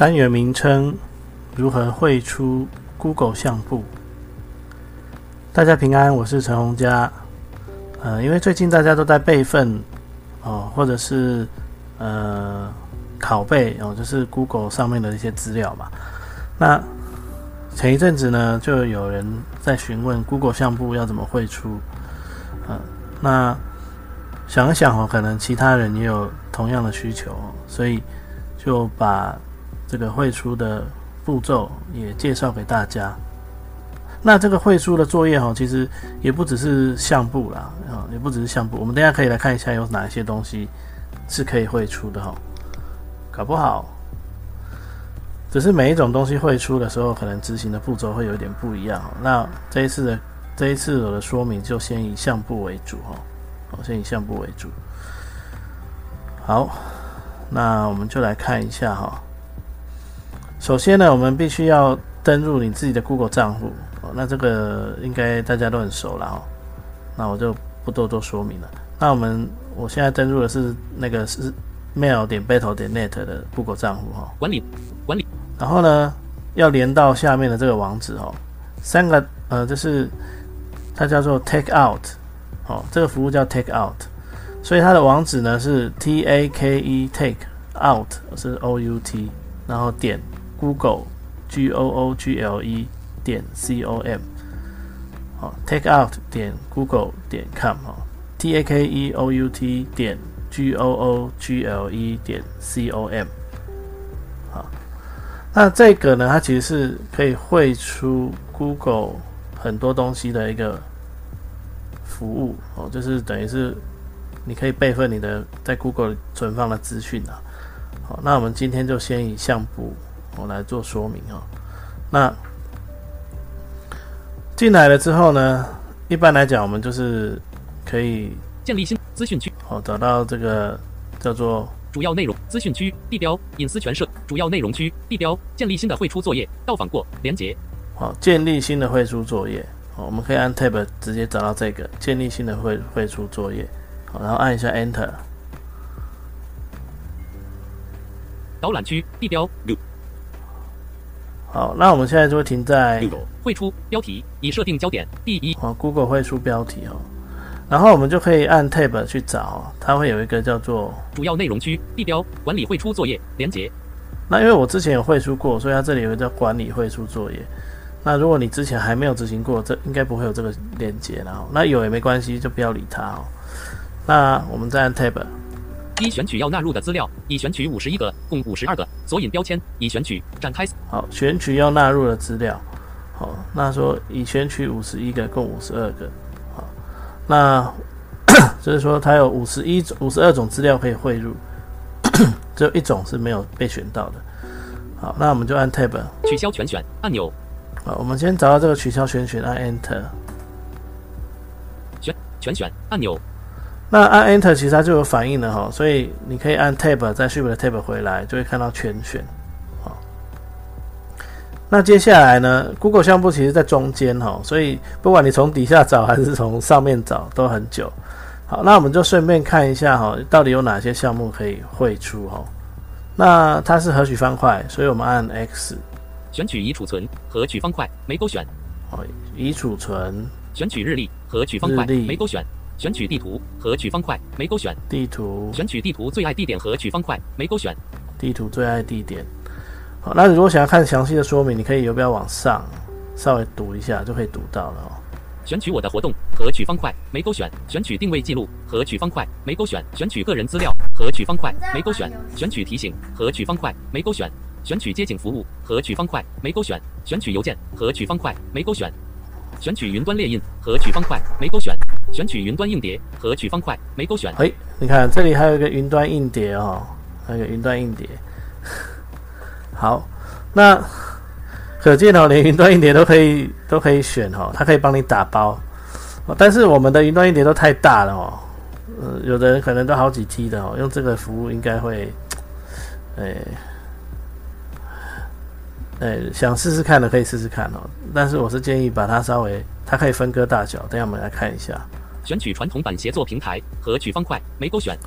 单元名称：如何绘出 Google 相簿？大家平安，我是陈洪佳。呃，因为最近大家都在备份。哦，或者是呃拷贝哦，就是 Google 上面的一些资料嘛。那前一阵子呢，就有人在询问 Google 相簿要怎么绘出。嗯，那想一想哦，可能其他人也有同样的需求，所以就把这个绘出的步骤也介绍给大家。那这个绘出的作业哈，其实也不只是相簿啦，啊，也不只是相簿。我们等下可以来看一下有哪一些东西是可以绘出的哈。搞不好，只是每一种东西绘出的时候，可能执行的步骤会有点不一样。那这一次的这一次我的说明就先以相簿为主哈，我先以相簿为主。好，那我们就来看一下哈。首先呢，我们必须要登入你自己的 Google 账户。哦，那这个应该大家都很熟了哦，那我就不多做说明了。那我们我现在登入的是那个是 mail 点 battle 点 net 的 Google 账户哈，管理管理。然后呢，要连到下面的这个网址哦，三个呃，就是它叫做 take out 哦，这个服务叫 take out，所以它的网址呢是 t a k e take out 是 o u t，然后点 Google G O O G L E。点 com，好，take out 点 google 点 com 哈，t a k e o u t 点 g o o g l e 点 com，好，那这个呢，它其实是可以绘出 Google 很多东西的一个服务哦，就是等于是你可以备份你的在 Google 存放的资讯啊。好，那我们今天就先以相簿我来做说明哈，那。进来了之后呢，一般来讲，我们就是可以建立新资讯区。好，找到这个叫做主要内容资讯区地标隐私全设主要内容区地标建立新的绘出作业到访过连接。好，建立新的绘出作业。好，我们可以按 Tab 直接找到这个建立新的绘绘出作业。好，然后按一下 Enter。导览区地标。好，那我们现在就会停在绘出标题，已设定焦点第一。好，Google 会出标题哦，然后我们就可以按 Tab 去找，它会有一个叫做主要内容区地标管理绘出作业连接。那因为我之前有绘出过，所以它这里有个叫管理绘出作业。那如果你之前还没有执行过，这应该不会有这个连接，然后那有也没关系，就不要理它哦。那我们再按 Tab。一选取要纳入的资料，已选取五十一个，共五十二个。索引标签已选取，展开。好，选取要纳入的资料。好，那说已选取五十一个，共五十二个。好，那 就是说它有五十一种、五十二种资料可以汇入，只有一种是没有被选到的。好，那我们就按 Tab 取消全选按钮。好，我们先找到这个取消全选，按 Enter。选全选按钮。那按 Enter 其实它就有反应了哈，所以你可以按 Tab 再 Shift Tab 回来，就会看到全选。好，那接下来呢，Google 项目其实在中间哈，所以不管你从底下找还是从上面找都很久。好，那我们就顺便看一下哈，到底有哪些项目可以绘出哈。那它是合取方块，所以我们按 X，选取已储存合取方块没勾选。好，已储存，选取日历合取方块没勾选。选取地图和取方块没勾选。地图。选取地图最爱地点和取方块没勾选。地图最爱地点。好，那你如果想要看详细的说明，你可以有不要往上稍微读一下，就可以读到了哦。选取我的活动和取方块没勾选。选取定位记录和取方块没勾选。选取个人资料和取方块没勾选。选取提醒和取方块没勾选。选取街景服务和取方块没勾选。选取邮件和取方块没勾选。选取云端列印和取方块没勾选。选取云端硬碟，合取方块，没勾选。哎，你看这里还有一个云端硬碟哦，还有云端硬碟。好，那可见哦，连云端硬碟都可以都可以选哦，它可以帮你打包。但是我们的云端硬碟都太大了哦，呃，有的人可能都好几 T 的哦，用这个服务应该会，诶。哎，想试试看的可以试试看哦，但是我是建议把它稍微，它可以分割大小。等下我们来看一下，选取传统版协作平台和取方块，没勾选。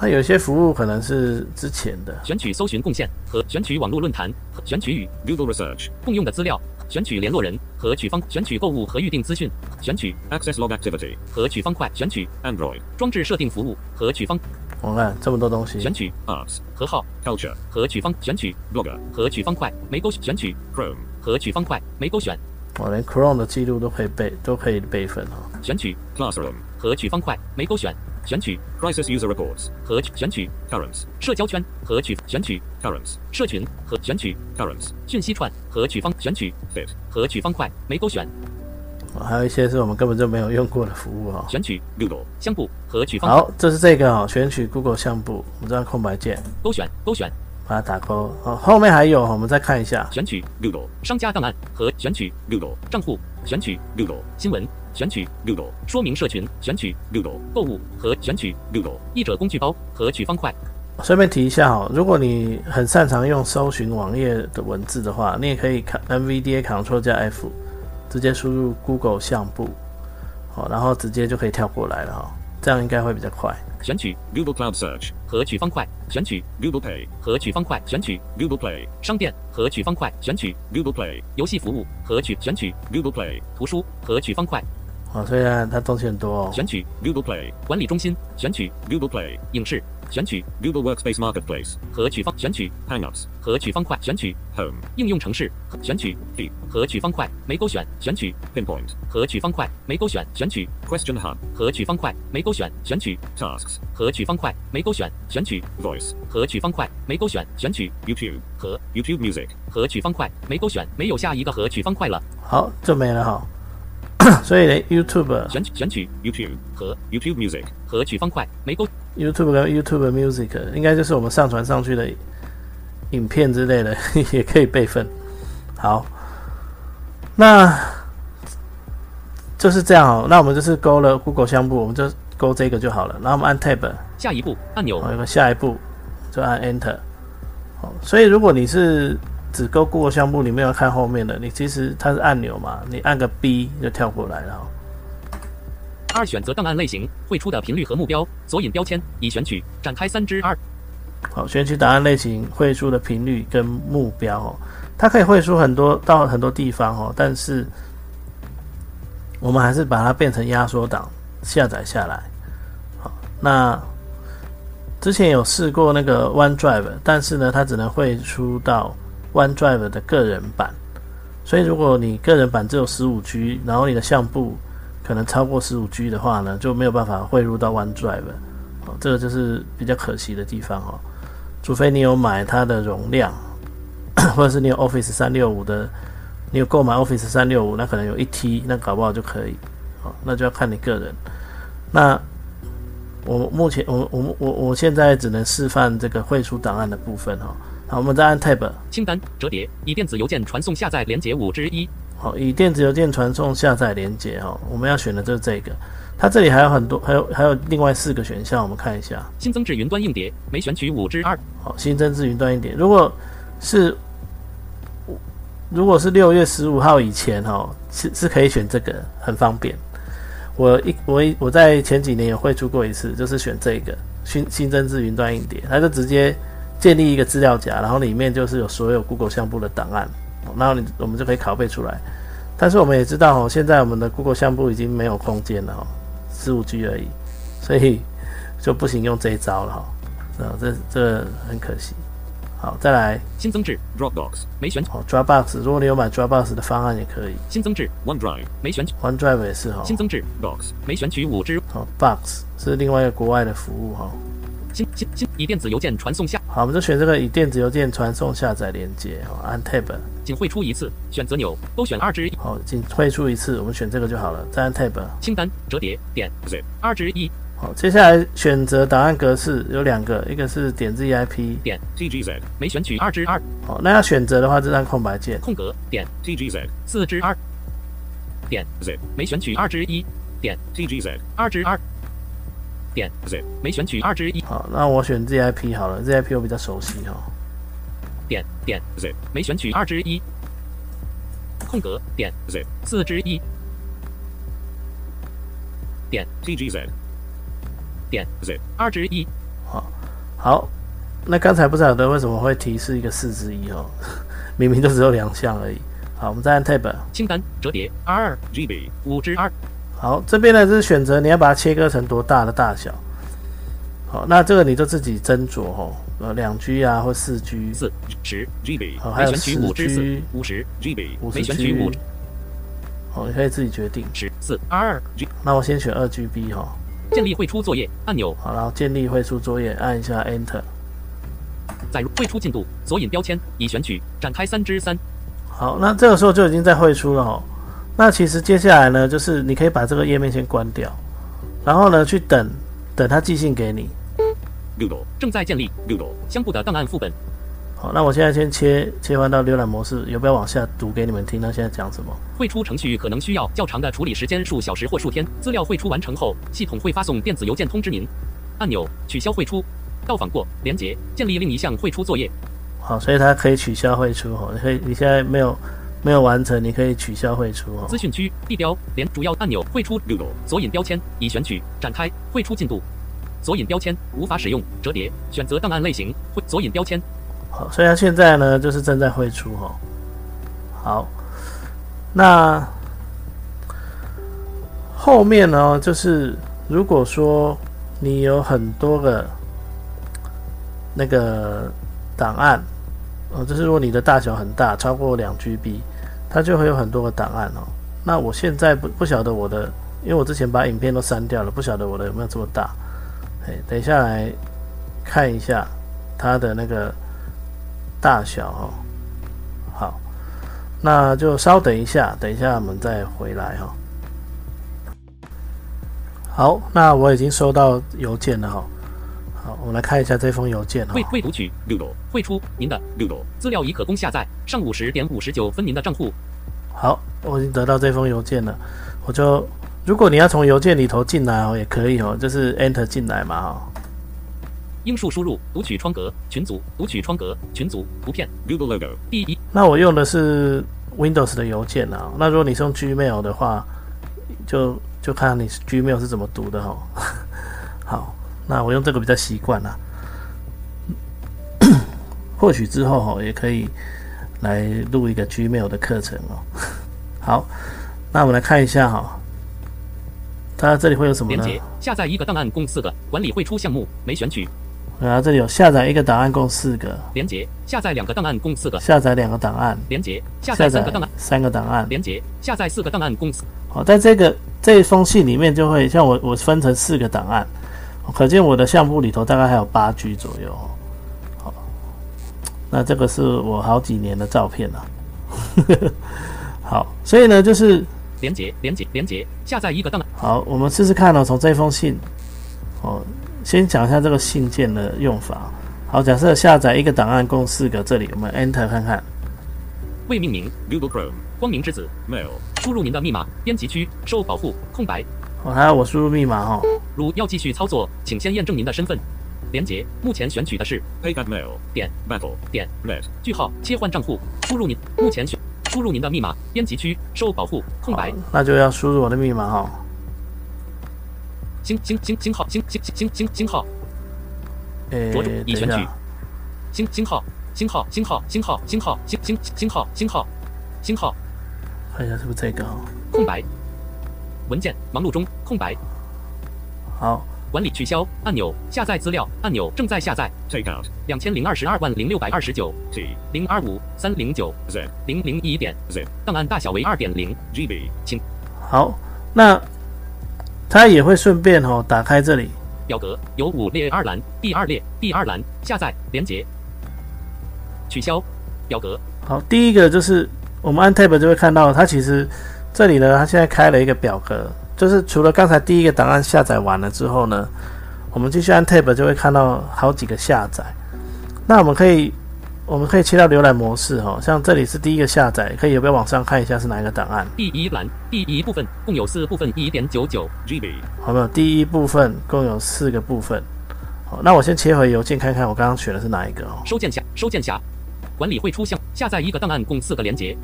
那有些服务可能是之前的，选取搜寻贡献和选取网络论坛，选取与 Google Research 共用的资料，选取联络人和取方，选取购物和预订资讯，选取 Access Log Activity 和取方块，选取 Android 装置设定服务和取方。我看这么多东西，选取 Arts 和号。Culture 和取方，选取。Blogger 和取方块，没勾选取。Chrome 和取方块，没勾选。我连 Chrome 的记录都可以备，都可以备份啊。选取 Classroom 和取方块，没勾选。选取 Crisis User Reports 和选取 Currents 社交圈和取选取 Currents 社群和选取 Currents 讯息串和取方选取 Fit 和取方块，没勾选。还有一些是我们根本就没有用过的服务哦。选取 Google 相簿和取方。好，这是这个哦，选取 Google 相簿，我们这样空白键勾选勾选，把它打勾。哦，后面还有，我们再看一下。选取商家档案和选取账户，选取新闻，选取说明社群，选取购物和选取译者工具包和取方块。顺便提一下哦，如果你很擅长用搜寻网页的文字的话，你也可以看 NVDA Control 加 F。直接输入 Google 相簿，好，然后直接就可以跳过来了哈，这样应该会比较快。选取 Google Cloud Search 和取方块，选取 Google Pay 和取方块，选取 Google Play 商店和取方块，选取 Google Play 游戏服务和取选取 Google Play 图书和取方块。好，虽然它东西很多哦。选取 Google Play 管理中心，选取 Google Play 影视，选取 Google Workspace Marketplace 和取方，选取 Hangouts 和取方块，选取 Home 应用程式，选取 Deep 和取方块，没勾选，选取 Pinpoint 和取方块，没勾选，选取 Question Hub 和取方块，没勾选，选取 Tasks 和取方块，没勾选，选取 Voice 和取方块，没勾选，选取 YouTube 和 YouTube Music 和取方块，没勾选，没有下一个和取方块了。好，这没了哈。所以呢 YouTube 选取选取 YouTube 和 YouTube Music 和取方块，没勾 YouTube 跟 YouTube Music 应该就是我们上传上去的影片之类的，也可以备份。好，那就是这样哦。那我们就是勾了 Google 相簿，我们就勾这个就好了。然后我们按 Tab，下一步按钮，有个下一步就按 Enter。好，所以如果你是只勾 Google 相簿，你没有看后面的，你其实它是按钮嘛，你按个 B 就跳过来了。二选择档案类型，绘出的频率和目标，索引标签已选取，展开三之二。好，选取档案类型，绘出的频率跟目标哦，它可以绘出很多到很多地方哦，但是我们还是把它变成压缩档下载下来。好，那之前有试过那个 OneDrive，但是呢，它只能绘出到 OneDrive 的个人版，所以如果你个人版只有十五 G，然后你的相簿可能超过十五 G 的话呢，就没有办法汇入到 OneDrive，哦，这个就是比较可惜的地方哦。除非你有买它的容量，或者是你有 Office 三六五的，你有购买 Office 三六五，那可能有一 T，那搞不好就可以，哦，那就要看你个人。那我目前我我我我现在只能示范这个汇出档案的部分哈。好，我们再按 Tab 清单折叠，以电子邮件传送下载连接五之一。好，以电子邮件传送下载连接哦，我们要选的就是这个。它这里还有很多，还有还有另外四个选项，我们看一下。新增至云端硬碟，没选取五之二。好，新增至云端硬碟，如果是如果是六月十五号以前哦，是是可以选这个，很方便。我一我一我在前几年也会出过一次，就是选这个新新增至云端硬碟，它就直接。建立一个资料夹，然后里面就是有所有 Google 相簿的档案，然后你我们就可以拷贝出来。但是我们也知道哦，现在我们的 Google 相簿已经没有空间了哦，十五 G 而已，所以就不行用这一招了哈。啊，这这很可惜。好，再来新增至 Dropbox 没选哦，Dropbox 如果你有买 Dropbox 的方案也可以。新增至 OneDrive 没选取 OneDrive 也是哈。新增至 Box 没选取五之哦，Box 是另外一个国外的服务哈。新新新以电子邮件传送下，好，我们就选这个以电子邮件传送下载连接，哦，按 Tab，仅汇出一次，选择钮勾选二之一好，仅汇出一次，我们选这个就好了，再按 Tab。清单折叠点 Zip. 二之一好，接下来选择档案格式有两个，一个是点 ZIP，点 TGZ. 没选取二之二好，那要选择的话就按空白键，空格点 TGZ. 四之二点 Zip. 没选取二之一点 TGZ. 二之二点.没选取二之一好，那我选 ZIP 好了，ZIP 我比较熟悉哈、点点.没选取二之一空格点 Zip. 四之一点 TGZ. 点 Zip. 二之一好，好那刚才不晓得为什么会提示一个四之一哦，明明就只有两项而已。好，我们再按 Tab。清单折叠二 GB. 五之二好，这边呢是选择你要把它切割成多大的大小。好，那这个你就自己斟酌哦，呃，两 G 啊或四 G，四十 GB. 好，还有四 G，五十 GB. 五十 G，五好，你可以自己决定。十四二那我先选二 GB 哈、建立绘出作业按钮好，然后建立绘出作业，按一下 Enter。载入绘出进度索引标签已选取展开三之三好，那这个时候就已经在绘出了哈。那其实接下来呢，就是你可以把这个页面先关掉，然后呢去等等他寄信给你。Google. 正在建立 Google. 相簿的档案副本好，那我现在先切切换到浏览模式，有不要往下读给你们听？它现在讲什么？汇出程序可能需要较长的处理时间，数小时或数天。资料汇出完成后，系统会发送电子邮件通知您。按钮取消汇出，到访过连接建立另一项汇出作业。好，所以它可以取消汇出哦。你可以，你现在没有没有完成，你可以取消绘出哦资。讯区地标连主要按钮汇出 Google. 索引标签已选取展开汇出进度。索引标签无法使用，折叠选择档案类型绘索引标签好，所以它现在呢就是正在绘出哦。好，那后面呢就是如果说你有很多个那个档案，哦，就是如果你的大小很大，超过两 GB，它就会有很多个档案哦。那我现在不不晓得我的，因为我之前把影片都删掉了，不晓得我的有没有这么大。哎，等一下来看一下它的那个大小哦。好，那就稍等一下，等一下我们再回来哈、好，那我已经收到邮件了哈、我们来看一下这封邮件哈、未未读取.汇出您的.资料已可供下载。上午十点五十九分您的账户。好，我已经得到这封邮件了，我就如果你要从邮件里头进来哦，也可以哦，就是 Enter 进来嘛哈、英数输入读取窗格群组读取窗格群组图片。Google logo. 第一。那我用的是 Windows 的邮件啊，那如果你是用 Gmail 的话，就就看你 Gmail 是怎么读的哈、好，那我用这个比较习惯啦。或许之后哈也可以来录一个 Gmail 的课程哦。好，那我们来看一下哈，它这里会有什么呢？连接下载一个档案共四个管理会出项目没选取然后这里有下载一个档案共四个，连接下载两个档案共四个下载两个档案，连接下载三个档案三个档案。连接下载四个档案共四好，在这个这一封信里面就会像我我分成四个档案，可见我的相簿里头大概还有八 G 左右哦。好，那这个是我好几年的照片了。好，所以呢，就是连接连接连接下载一个档案好，我们试试看哦，从这封信，哦，先讲一下这个信件的用法。好，假设下载一个档案共四个，这里我们 Enter 看看。未命名 Google Chrome. 光明之子 Mail. 输入您的密码编辑区受保护空白哦，还要我输入密码哦。如要继续操作，请先验证您的身份。连接目前选取的是 PayGatMail 点 Battle 点 Net 句号切换账户，输入您目前选输入您的密码编辑区受保护空白。那就要输入我的密码哦。星星星星号星星星星星星号。诶，着主已选取，星星号星号星号星号星号星星星号星号星号。看一下是不是这个哦。空白文件忙碌中空白。好，管理取消按钮下载资料按钮正在下载。Take out. 两千零二十二万零六百二十九。T. 零二五三零九。Z. 零零一点。Zip. 档案大小为二点零。GB. 请。好，那它也会顺便哦打开这里。表格有五列二栏，第二列第二栏下载连接，取消表格。好，第一个就是我们按 Tab 就会看到，它其实这里呢，它现在开了一个表格，就是除了刚才第一个档案下载完了之后呢，我们继续按 Tab 就会看到好几个下载。那我们可以我们可以切到浏览模式哦，像这里是第一个下载，可以有没有往上看一下是哪一个档案？第一栏第一部分共有四部分一点九九 GB, 好没有？第一部分共有四个部分。好，那我先切回邮件看看我刚刚选的是哪一个哦。收件匣收件匣管理会出项下载一个档案共四个连接，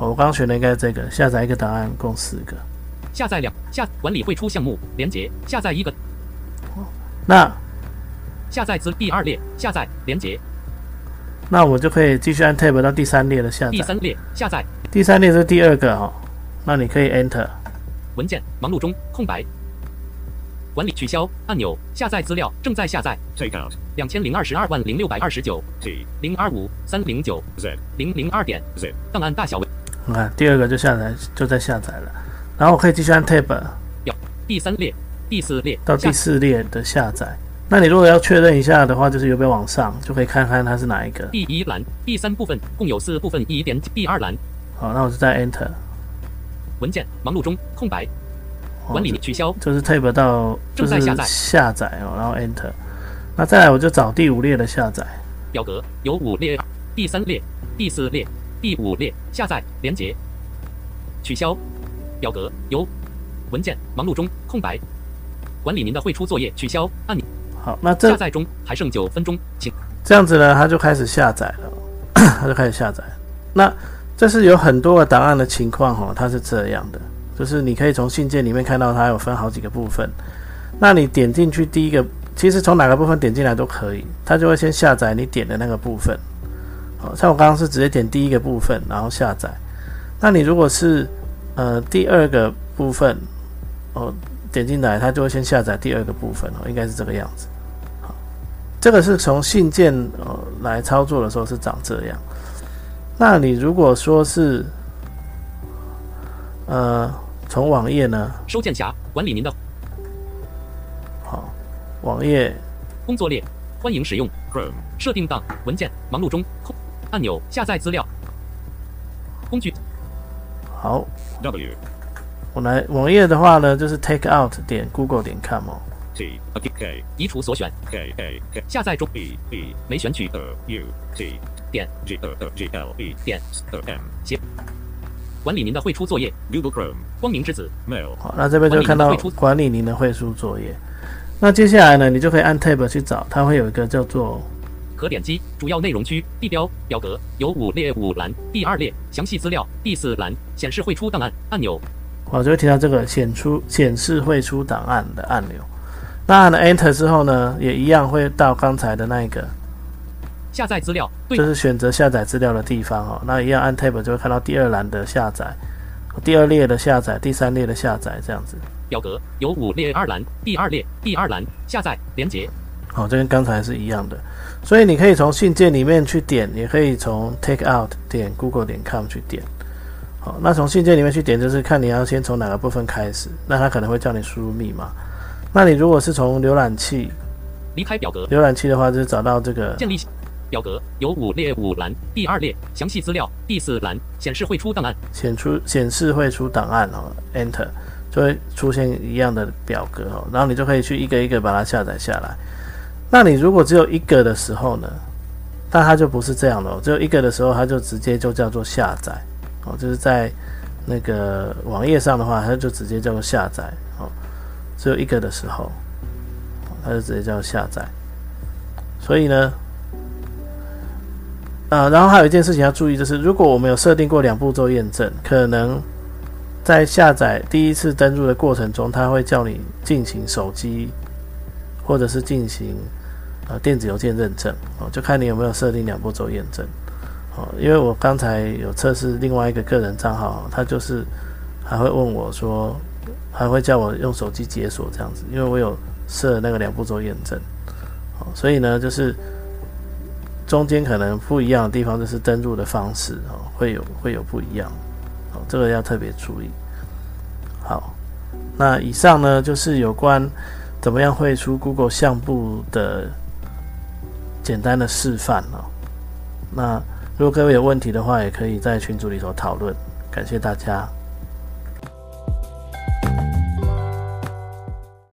哦我刚刚选的应该是这个，下载一个档案共四个。下载两下管理会出项目连接下载一个。那下载资第二列下载连接那我就可以继续按 Tab 到第三列的下载。第三列下载。第三列是第二个哦，那你可以 Enter。文件忙碌中空白。管理取消按钮下载资料正在下载。Take out, 两千零二十二万零六百二十九。T, 零二五三零九。Z, 零零二点。Zip, 档案大小为你看第二个就下载就在下载了，然后我可以继续按 Tab 表第三列第四列到第四列的下载。那你如果要确认一下的话，就是有没有往上，就可以看看它是哪一个。第一栏第三部分共有四部分一点第二栏好，那我就再 Enter。文件忙碌中空白哦管理取消就是 Tab 到就是正在下载下载哦，然后 Enter。那再来我就找第五列的下载。表格有五列第三列第四列第五列下载连接取消表格由文件忙碌中空白。管理您的汇出作业取消按钮。好，那这下载中还剩九分钟，请。这样子呢，它就开始下载了，它就开始下载。那这是有很多个档案的情况哦，它是这样的，就是你可以从信件里面看到它有分好几个部分。那你点进去第一个，其实从哪个部分点进来都可以，它就会先下载你点的那个部分。好，像我刚刚是直接点第一个部分，然后下载。那你如果是呃第二个部分哦点进来，它就会先下载第二个部分哦，应该是这个样子。这个是从信件呃来操作的时候是长这样。那你如果说是呃从网页呢，收件匣管理您的好，网页工作列，欢迎使用 Chrome, 设定档文件忙碌中空按钮下载资料。工具。好，W, 我来网页的话呢，就是 take out 点 google 点 com 哦。T, a K, 移除所选。K, A, K, 下载中。B, B, 没选取。U, T, 点。G, G, L, E, 点。M, 管理您的绘出作业。Google Chrome, 光明之子。Mail, 好，那这边就看到管理您的绘出作业。那接下来呢，你就可以按 tab 去找，它会有一个叫做可点击主要内容区地标表格有五列五栏，第二列详细资料，第四栏显示汇出档案按钮，我就会提到这个显出显示会出档案的按钮。那按了 Enter 之后呢，也一样会到刚才的那一个，下载资料对就是选择下载资料的地方哦。那一样按 Tab 就会看到第二栏的下载，第二列的下载，第三列的下载这样子。表格有五列二栏，第二列第二栏下载连接好，这跟刚才是一样的。所以你可以从信件里面去点，也可以从 Take Out 点 Google 点 com 去点。好，那从信件里面去点，就是看你要先从哪个部分开始。那它可能会叫你输入密码。那你如果是从浏览器，离开表格浏览器的话，就是找到这个建立表格有五列五栏，第二列详细资料，第四栏显示会出档案显出显示会出档案哦，Enter 就会出现一样的表格哦，然后你就可以去一个一个把它下载下来。那你如果只有一个的时候呢，那它就不是这样的哦，只有一个的时候，它就直接就叫做下载。哦，就是在那个网页上的话，它就直接叫做下载。哦，只有一个的时候，它就直接叫下载。所以呢，啊，然后还有一件事情要注意，就是如果我们有设定过两步骤验证，可能在下载第一次登录的过程中，它会叫你进行手机或者是进行呃电子邮件认证哦，就看你有没有设定两步骤验证哦。因为我刚才有测试另外一个个人账号，他就是还会问我说，还会叫我用手机解锁这样子，因为我有设那个两步骤验证哦，所以呢就是。中间可能不一样的地方就是登录的方式哦，会有会有不一样哦，这个要特别注意。好，那以上呢就是有关怎么样绘出 Google 相簿的简单的示范哦。那如果各位有问题的话，也可以在群组里头讨论。感谢大家。